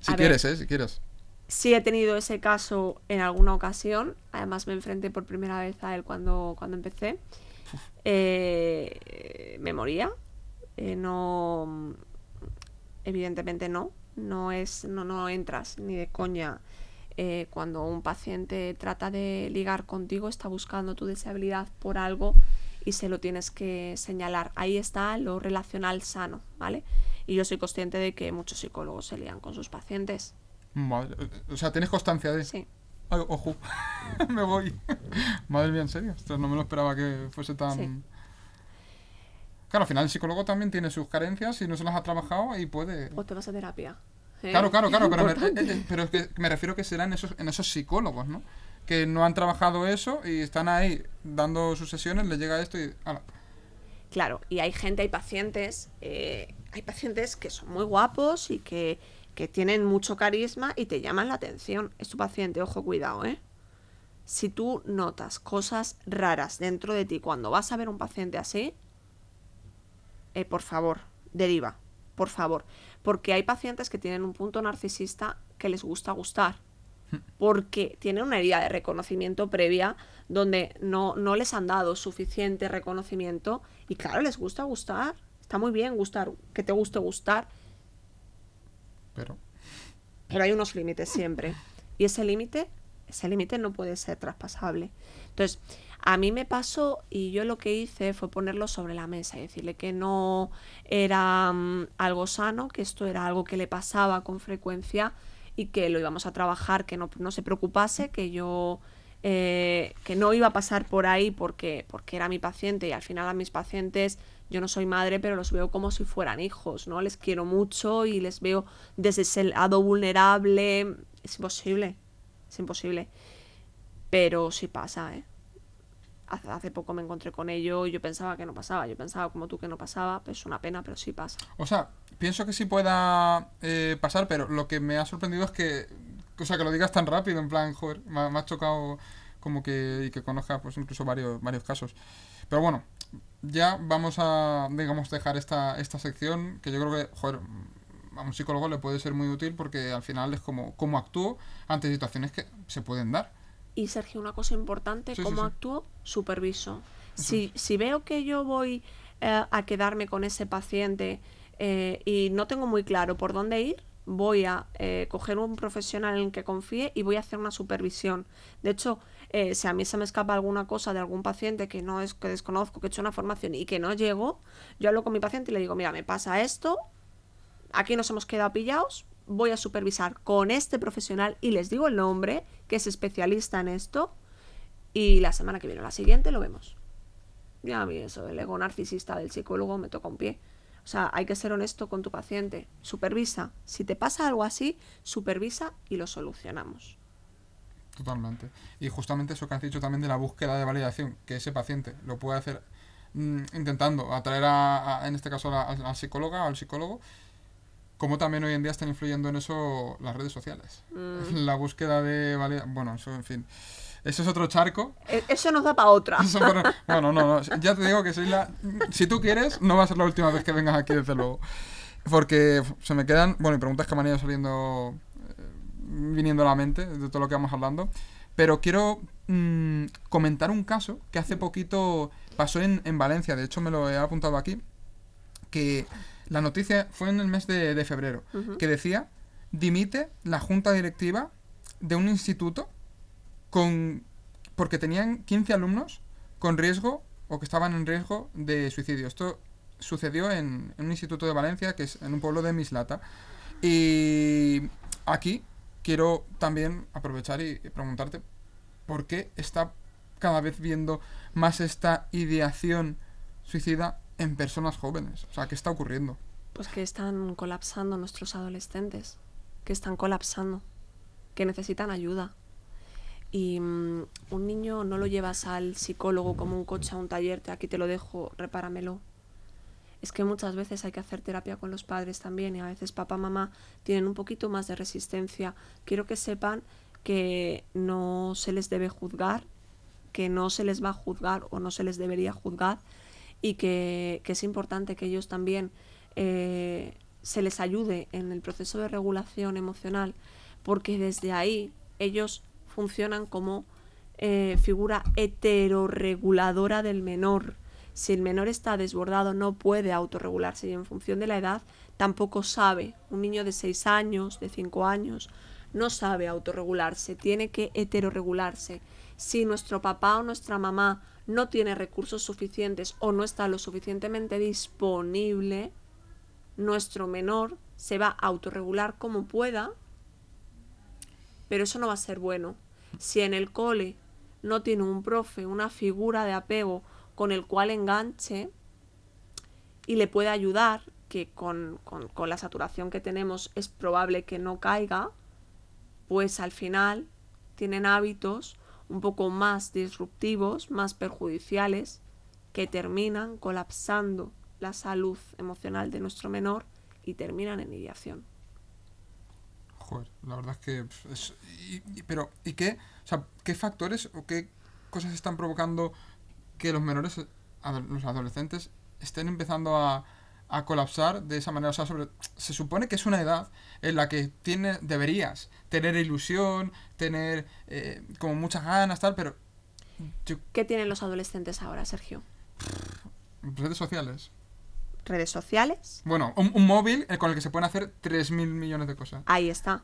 Si ver, quieres, ¿eh? Si quieres. Sí he tenido ese caso en alguna ocasión. Además me enfrenté por primera vez a él cuando, cuando empecé. Eh, me moría. Eh, no. Evidentemente no. No es. No, no entras ni de coña. eh, cuando un paciente trata de ligar contigo, está buscando tu deseabilidad por algo y se lo tienes que señalar. Ahí está lo relacional sano, ¿vale? Y yo soy consciente de que muchos psicólogos se lían con sus pacientes. Madre- o sea, tienes constancia de. Sí. Ay, ojo, me voy. Madre mía, en serio. Esto no me lo esperaba que fuese tan. Sí. Claro, al final el psicólogo también tiene sus carencias y no se las ha trabajado y puede. O te vas a terapia. ¿eh? Claro, claro, claro, pero, me, eh, eh, pero es que me refiero que será en esos, en esos psicólogos, ¿no? Que no han trabajado eso y están ahí dando sus sesiones, les llega esto y. Claro, y hay gente, hay pacientes, eh, hay pacientes que son muy guapos y que, que tienen mucho carisma y te llaman la atención. Es tu paciente, ojo, cuidado, ¿eh? Si tú notas cosas raras dentro de ti cuando vas a ver un paciente así, eh, por favor, deriva, por favor. Porque hay pacientes que tienen un punto narcisista que les gusta gustar. Porque tienen una herida de reconocimiento previa donde no, no les han dado suficiente reconocimiento y claro, les gusta gustar. Está muy bien gustar, que te guste gustar, Pero. pero hay unos límites siempre. Y ese límite, ese límite no puede ser traspasable. Entonces, a mí me pasó y yo lo que hice fue ponerlo sobre la mesa y decirle que no era mm, algo sano, que esto era algo que le pasaba con frecuencia y que lo íbamos a trabajar, que no, no se preocupase, que yo eh, que no iba a pasar por ahí porque, porque era mi paciente y al final a mis pacientes yo no soy madre, pero los veo como si fueran hijos, ¿no? Les quiero mucho y les veo desde ese lado vulnerable. Es imposible, es imposible. Pero sí pasa, ¿eh? Hace, poco me encontré con ello y yo pensaba que no pasaba, yo pensaba como tú que no pasaba, pues es una pena, pero sí pasa. O sea, pienso que sí pueda eh, pasar, pero lo que me ha sorprendido es que. O sea, que lo digas tan rápido, en plan, joder, me me ha chocado como que. y que conozca, pues incluso varios, varios casos. Pero bueno, ya vamos a, digamos, dejar esta, esta sección, que yo creo que, a un psicólogo le puede ser muy útil porque al final es como cómo actúo ante situaciones que se pueden dar. Y Sergio, una cosa importante, Sí, ¿cómo sí. actúo? Superviso. Si, si veo que yo voy eh, a quedarme con ese paciente eh, y no tengo muy claro por dónde ir, voy a eh, coger un profesional en el que confíe y voy a hacer una supervisión. De hecho, eh, si a mí se me escapa alguna cosa de algún paciente que no es que desconozco, que he hecho una formación y que no llego, yo hablo con mi paciente y le digo, mira, me pasa esto, aquí nos hemos quedado pillados, voy a supervisar con este profesional y les digo el nombre, que es especialista en esto, y la semana que viene o la siguiente lo vemos. Ya a mí eso, el ego narcisista del psicólogo me toca un pie. O sea, hay que ser honesto con tu paciente. Supervisa. Si te pasa algo así, supervisa y lo solucionamos. Totalmente. Y justamente eso que has dicho también de la búsqueda de validación, que ese paciente lo puede hacer mm, intentando atraer a, a- en este caso, a la, psicóloga o al psicólogo, como también hoy en día están influyendo en eso las redes sociales. La búsqueda de bueno, eso en fin. Eso es otro charco. E- Eso nos da para otra. Para- bueno, no, no, ya te digo que soy la... Si tú quieres, no va a ser la última vez que vengas aquí, desde luego. Porque se me quedan, bueno, y preguntas que me han ido saliendo, eh, viniendo a la mente de todo lo que vamos hablando. Pero quiero mm, comentar un caso que hace poquito pasó en, en Valencia, de hecho me lo he apuntado aquí, que la noticia fue en el mes de, de febrero, que decía, dimite la junta directiva de un instituto con porque tenían 15 alumnos con riesgo o que estaban en riesgo de suicidio. Esto sucedió en, en un instituto de Valencia, que es en un pueblo de Mislata. Y aquí quiero también aprovechar y preguntarte por qué está cada vez viendo más esta ideación suicida en personas jóvenes. O sea, ¿qué está ocurriendo? Pues que están colapsando nuestros adolescentes, que están colapsando, que necesitan ayuda. Y mm, un niño no lo llevas al psicólogo como un coche a un taller, te aquí te lo dejo, repáramelo. es que muchas veces hay que hacer terapia con los padres también y a veces papá, mamá tienen un poquito más de resistencia. Quiero que sepan que no se les debe juzgar, que no se les va a juzgar o no se les debería juzgar y que, es importante que ellos también eh, se les ayude en el proceso de regulación emocional porque desde ahí ellos funcionan como eh, figura heteroreguladora del menor. Si el menor está desbordado no puede autorregularse y en función de la edad tampoco sabe. Un niño de 6 años, de 5 años, no sabe autorregularse, tiene que heteroregularse. Si nuestro papá o nuestra mamá no tiene recursos suficientes o no está lo suficientemente disponible, nuestro menor se va a autorregular como pueda, pero eso no va a ser bueno. Si en el cole no tiene un profe, una figura de apego con el cual enganche y le puede ayudar, que con, con la saturación que tenemos es probable que no caiga, pues al final tienen hábitos un poco más disruptivos, más perjudiciales, que terminan colapsando la salud emocional de nuestro menor y terminan en ideación. Joder, la verdad es que... pero, ¿y qué? O sea, ¿qué factores o qué cosas están provocando que los menores, los adolescentes, estén empezando a, a colapsar de esa manera. O sea, sobre, se supone que es una edad en la que tiene, deberías tener ilusión, tener eh, como muchas ganas, tal, pero... ¿Qué tienen los adolescentes ahora, Sergio? Redes sociales. ¿Redes sociales? Bueno, un, un móvil con el que se pueden hacer 3.000 millones de cosas. Ahí está.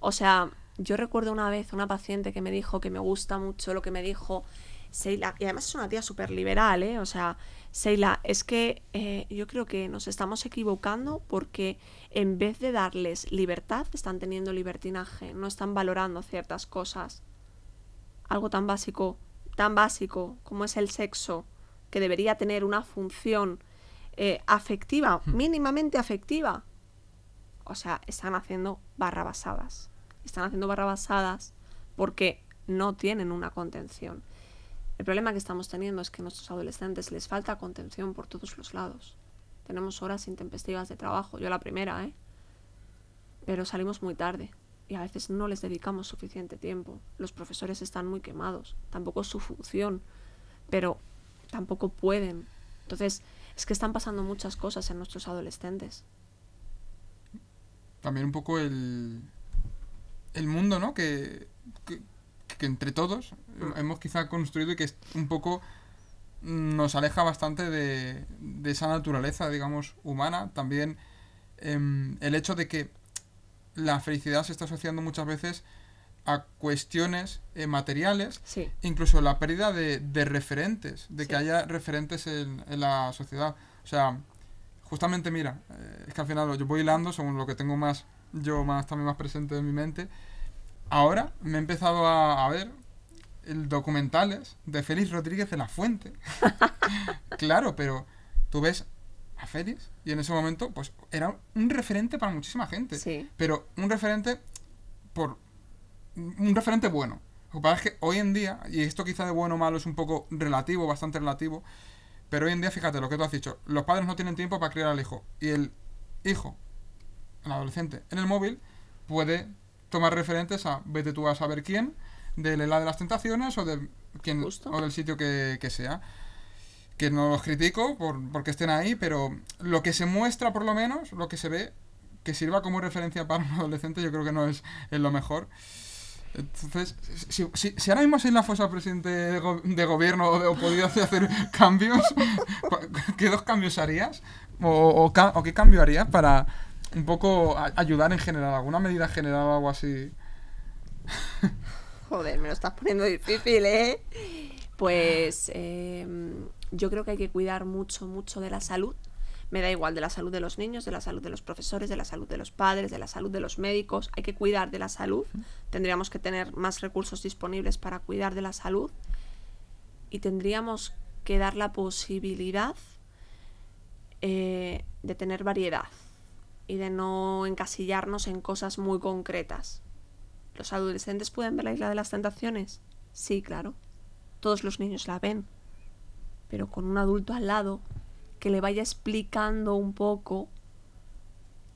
O sea, yo recuerdo una vez una paciente que me dijo que me gusta mucho lo que me dijo Seila, y además es una tía súper liberal, ¿eh? O sea, Seila, es que eh, yo creo que nos estamos equivocando porque en vez de darles libertad, están teniendo libertinaje, no están valorando ciertas cosas. Algo tan básico, tan básico como es el sexo, que debería tener una función eh, afectiva, hmm. mínimamente afectiva. O sea, están haciendo barrabasadas. Están haciendo barrabasadas porque no tienen una contención. El problema que estamos teniendo es que a nuestros adolescentes les falta contención por todos los lados. Tenemos horas intempestivas de trabajo, yo la primera, ¿eh? Pero salimos muy tarde y a veces no les dedicamos suficiente tiempo. Los profesores están muy quemados, tampoco es su función, pero tampoco pueden. Entonces, es que están pasando muchas cosas en nuestros adolescentes. También un poco el, el mundo, ¿no? que, que entre todos hemos quizá construido y que un poco nos aleja bastante de, esa naturaleza, digamos, humana. También em, el hecho de que la felicidad se está asociando muchas veces a cuestiones eh, materiales, incluso la pérdida de, referentes, de que haya referentes en, la sociedad. O sea, justamente mira, eh, es que al final yo voy hilando según lo que tengo más, yo más también más presente en mi mente, ahora me he empezado a, ver el documentales de Félix Rodríguez de la Fuente. claro, pero tú ves a Félix y en ese momento pues era un referente para muchísima gente. Sí. Pero un referente por un referente bueno. Lo que pasa es que hoy en día, y esto quizá de bueno o malo es un poco relativo, bastante relativo, pero hoy en día, fíjate lo que tú has dicho, los padres no tienen tiempo para criar al hijo. Y el hijo, el adolescente, en el móvil, puede tomar referentes a vete tú a saber quién, del helado de las tentaciones o de quién o del sitio que, sea. Que no los critico por, porque estén ahí, pero lo que se muestra por lo menos, lo que se ve, que sirva como referencia para un adolescente, yo creo que no es, lo mejor. Entonces, si, si, ahora mismo soy la fosa presidente de, gobierno o, podido hacer cambios, ¿qué dos cambios harías? ¿O, o qué cambio harías para, un poco ayudar en general, alguna medida general o algo así. Joder, me lo estás poniendo difícil, ¿eh? Pues em, yo creo que hay que cuidar mucho, mucho de la salud. Me da igual de la salud de los niños, de la salud de los profesores, de la salud de los padres, de la salud de los médicos. Hay que cuidar de la salud. Tendríamos que tener más recursos disponibles para cuidar de la salud. Y tendríamos que dar la posibilidad eh, de tener variedad y de no encasillarnos en cosas muy concretas. ¿Los adolescentes pueden ver la isla de las tentaciones? Sí, claro. Todos los niños la ven. Pero con un adulto al lado que le vaya explicando un poco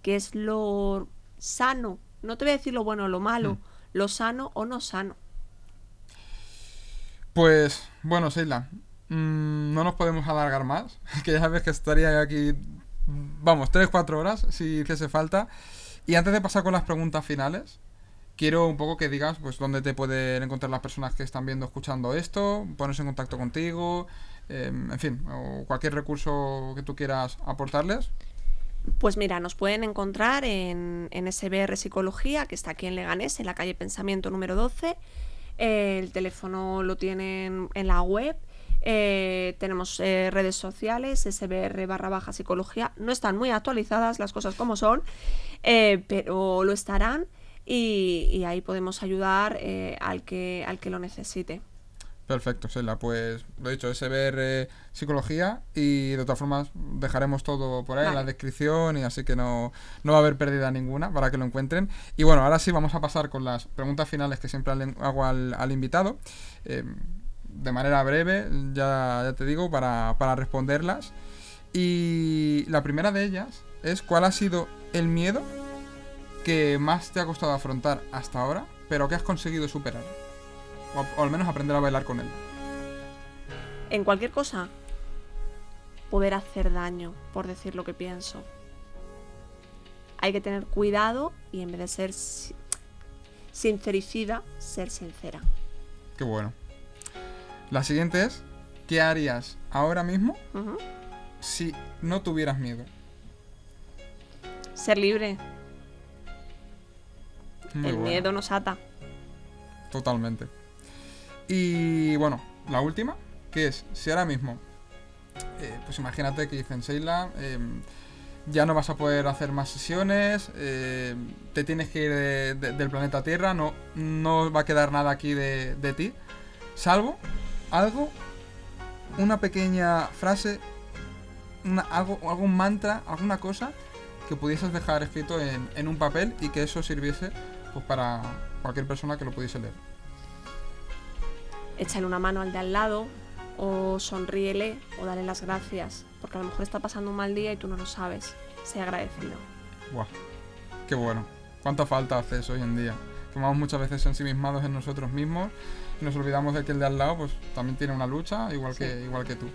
qué es lo sano. No te voy a decir lo bueno o lo malo, Mm. lo sano o no sano. Pues, bueno, Seila, mm, no nos podemos alargar más, que ya sabes que estaría aquí, vamos, 3-4 horas si hiciese falta. Y antes de pasar con las preguntas finales, quiero un poco que digas pues dónde te pueden encontrar las personas que están viendo, escuchando esto, ponerse en contacto contigo, eh, en fin, o cualquier recurso que tú quieras aportarles. Pues mira, nos pueden encontrar en, en SBR Psicología, que está aquí en Leganés, en la calle Pensamiento número 12. Eh, el teléfono lo tienen en la web. Eh, tenemos eh, redes sociales, SBR barra baja psicología. No están muy actualizadas las cosas como son, eh, pero lo estarán y, y ahí podemos ayudar al, que, al que lo necesite. Perfecto, Seila. Pues lo dicho, SBR Psicología y de todas formas dejaremos todo por ahí en la descripción y así que no, no va a haber pérdida ninguna para que lo encuentren. Y bueno, ahora sí vamos a pasar con las preguntas finales que siempre hago al, al invitado. eh, de manera breve, ya, ya te digo, para, para responderlas. Y la primera de ellas es ¿cuál ha sido el miedo que más te ha costado afrontar hasta ahora, pero que has conseguido superar? O, o al menos aprender a bailar con él. En cualquier cosa, poder hacer daño por decir lo que pienso. Hay que tener cuidado y en vez de ser si- sincericida, ser sincera. Qué bueno. La siguiente es, ¿qué harías ahora mismo si no tuvieras miedo? Ser libre. Muy el buena, miedo nos ata. Totalmente. Y bueno, la última, que es, si ahora mismo, eh, pues imagínate que dicen, Seila, eh, ya no vas a poder hacer más sesiones, eh, te tienes que ir de- de- del planeta Tierra, no, no va a quedar nada aquí de, de ti, salvo algo, una pequeña frase, una- algo, algún mantra, alguna cosa que pudieses dejar escrito en, en un papel y que eso sirviese pues para cualquier persona que lo pudiese leer. Échale una mano al de al lado o sonríele o dale las gracias. Porque a lo mejor está pasando un mal día y tú no lo sabes. Sé agradecido. Buah, qué bueno. ¿Cuánta falta hace eso hoy en día? Que vamos muchas veces ensimismados en nosotros mismos nos olvidamos de que el de al lado pues también tiene una lucha igual, Sí. que, igual que tú.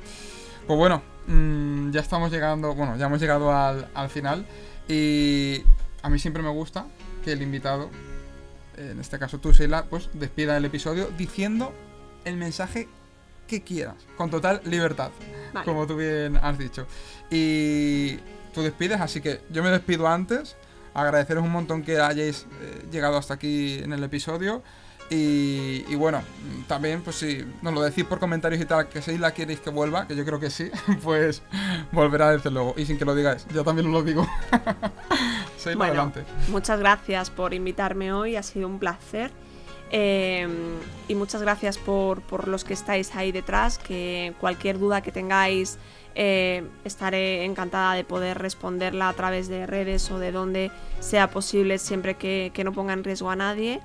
Pues bueno, mm, ya estamos llegando, bueno, ya hemos llegado al, al final y a mí siempre me gusta que el invitado, en este caso tú, Sheila, pues despida el episodio diciendo el mensaje que quieras, con total libertad Vale. como tú bien has dicho. Y tú despides, así que yo me despido antes. Agradeceros un montón que hayáis eh, llegado hasta aquí en el episodio. Y, y bueno, también, pues si nos lo decís por comentarios y tal, que si la queréis que vuelva, que yo creo que sí, pues volverá desde luego. Y sin que lo digáis, yo también os lo digo. Seila, Bueno, adelante. Muchas gracias por invitarme hoy, ha sido un placer. Eh, y muchas gracias por, por los que estáis ahí detrás, que cualquier duda que tengáis eh, estaré encantada de poder responderla a través de redes o de donde sea posible siempre que, que no ponga en riesgo a nadie.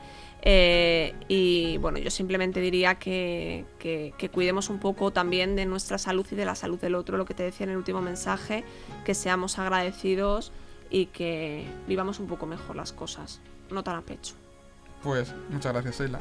Eh, y bueno, yo simplemente diría que, que- cuidemos un poco también de nuestra salud y de la salud del otro, lo que te decía en el último mensaje, que seamos agradecidos y que vivamos un poco mejor las cosas, no tan a pecho. Pues muchas gracias, Seila.